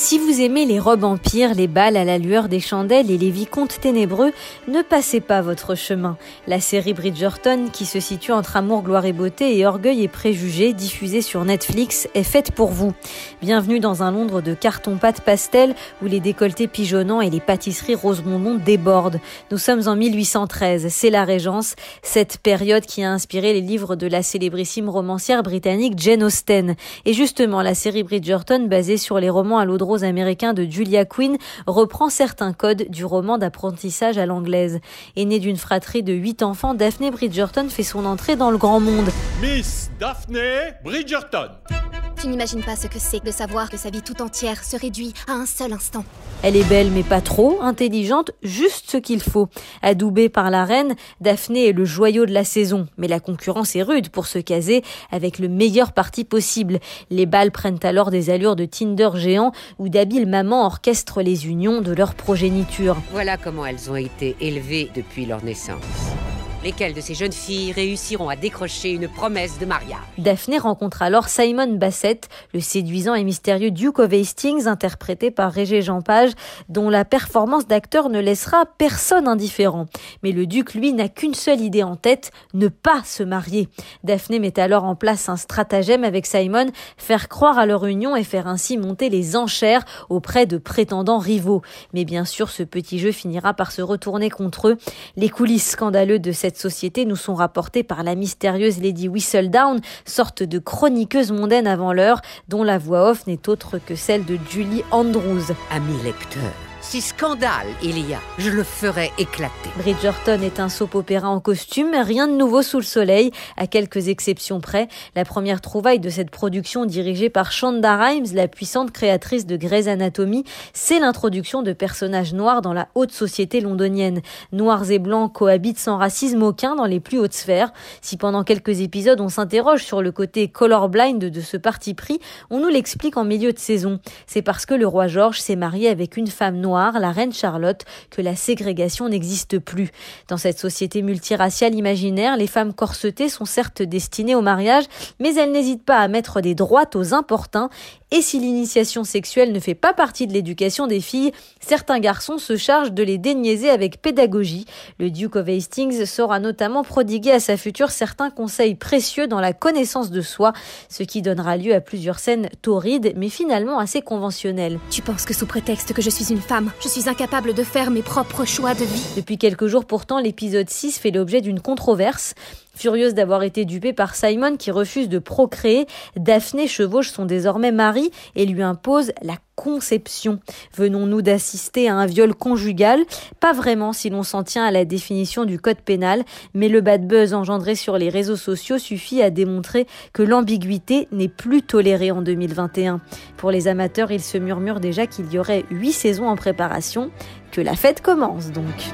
Si vous aimez les robes empires, les balles à la lueur des chandelles et les vicomtes ténébreux, ne passez pas votre chemin. La série Bridgerton, qui se situe entre amour, gloire et beauté et orgueil et préjugés, diffusée sur Netflix, est faite pour vous. Bienvenue dans un Londres de carton-pâte pastel où les décolletés pigeonnants et les pâtisseries rose débordent. Nous sommes en 1813, c'est la Régence, cette période qui a inspiré les livres de la célébrissime romancière britannique Jane Austen. Et justement, la série Bridgerton, basée sur les romans à l'eau de rose américain de Julia Quinn reprend certains codes du roman d'apprentissage à l'anglaise. Aînée d'une fratrie de huit enfants, Daphne Bridgerton fait son entrée dans le grand monde. Miss Daphne Bridgerton. Tu n'imagines pas ce que c'est de savoir que sa vie tout entière se réduit à un seul instant. Elle est belle mais pas trop, intelligente, juste ce qu'il faut. Adoubée par la reine, Daphné est le joyau de la saison, mais la concurrence est rude pour se caser avec le meilleur parti possible. Les balles prennent alors des allures de Tinder géant où d'habiles mamans orchestrent les unions de leur progéniture. Voilà comment elles ont été élevées depuis leur naissance. Lesquelles de ces jeunes filles réussiront à décrocher une promesse de mariage Daphné rencontre alors Simon Bassett, le séduisant et mystérieux Duke of Hastings, interprété par Régé Jean Page, dont la performance d'acteur ne laissera personne indifférent. Mais le duc, lui, n'a qu'une seule idée en tête, ne pas se marier. Daphné met alors en place un stratagème avec Simon, faire croire à leur union et faire ainsi monter les enchères auprès de prétendants rivaux. Mais bien sûr, ce petit jeu finira par se retourner contre eux. Les coulisses scandaleuses de cette cette société nous sont rapportés par la mystérieuse Lady Whistledown, sorte de chroniqueuse mondaine avant l'heure, dont la voix off n'est autre que celle de Julie Andrews. Ami lecteur, si scandale il y a, je le ferai éclater. Bridgerton est un soap-opéra en costume, rien de nouveau sous le soleil, à quelques exceptions près. La première trouvaille de cette production dirigée par Shonda Rhimes, la puissante créatrice de Grey's Anatomy, c'est l'introduction de personnages noirs dans la haute société londonienne. Noirs et blancs cohabitent sans racisme aucun dans les plus hautes sphères. Si pendant quelques épisodes on s'interroge sur le côté colorblind de ce parti pris, on nous l'explique en milieu de saison. C'est parce que le roi George s'est marié avec une femme noire la reine Charlotte, que la ségrégation n'existe plus. Dans cette société multiraciale imaginaire, les femmes corsetées sont certes destinées au mariage, mais elles n'hésitent pas à mettre des droites aux importuns et si l'initiation sexuelle ne fait pas partie de l'éducation des filles, certains garçons se chargent de les déniaiser avec pédagogie. Le Duke of Hastings saura notamment prodiguer à sa future certains conseils précieux dans la connaissance de soi, ce qui donnera lieu à plusieurs scènes torrides mais finalement assez conventionnelles. Tu penses que sous prétexte que je suis une je suis incapable de faire mes propres choix de vie. Depuis quelques jours pourtant, l'épisode 6 fait l'objet d'une controverse. Furieuse d'avoir été dupée par Simon qui refuse de procréer, Daphné chevauche son désormais mari et lui impose la conception. Venons-nous d'assister à un viol conjugal? Pas vraiment si l'on s'en tient à la définition du code pénal, mais le bad buzz engendré sur les réseaux sociaux suffit à démontrer que l'ambiguïté n'est plus tolérée en 2021. Pour les amateurs, il se murmure déjà qu'il y aurait huit saisons en préparation, que la fête commence donc.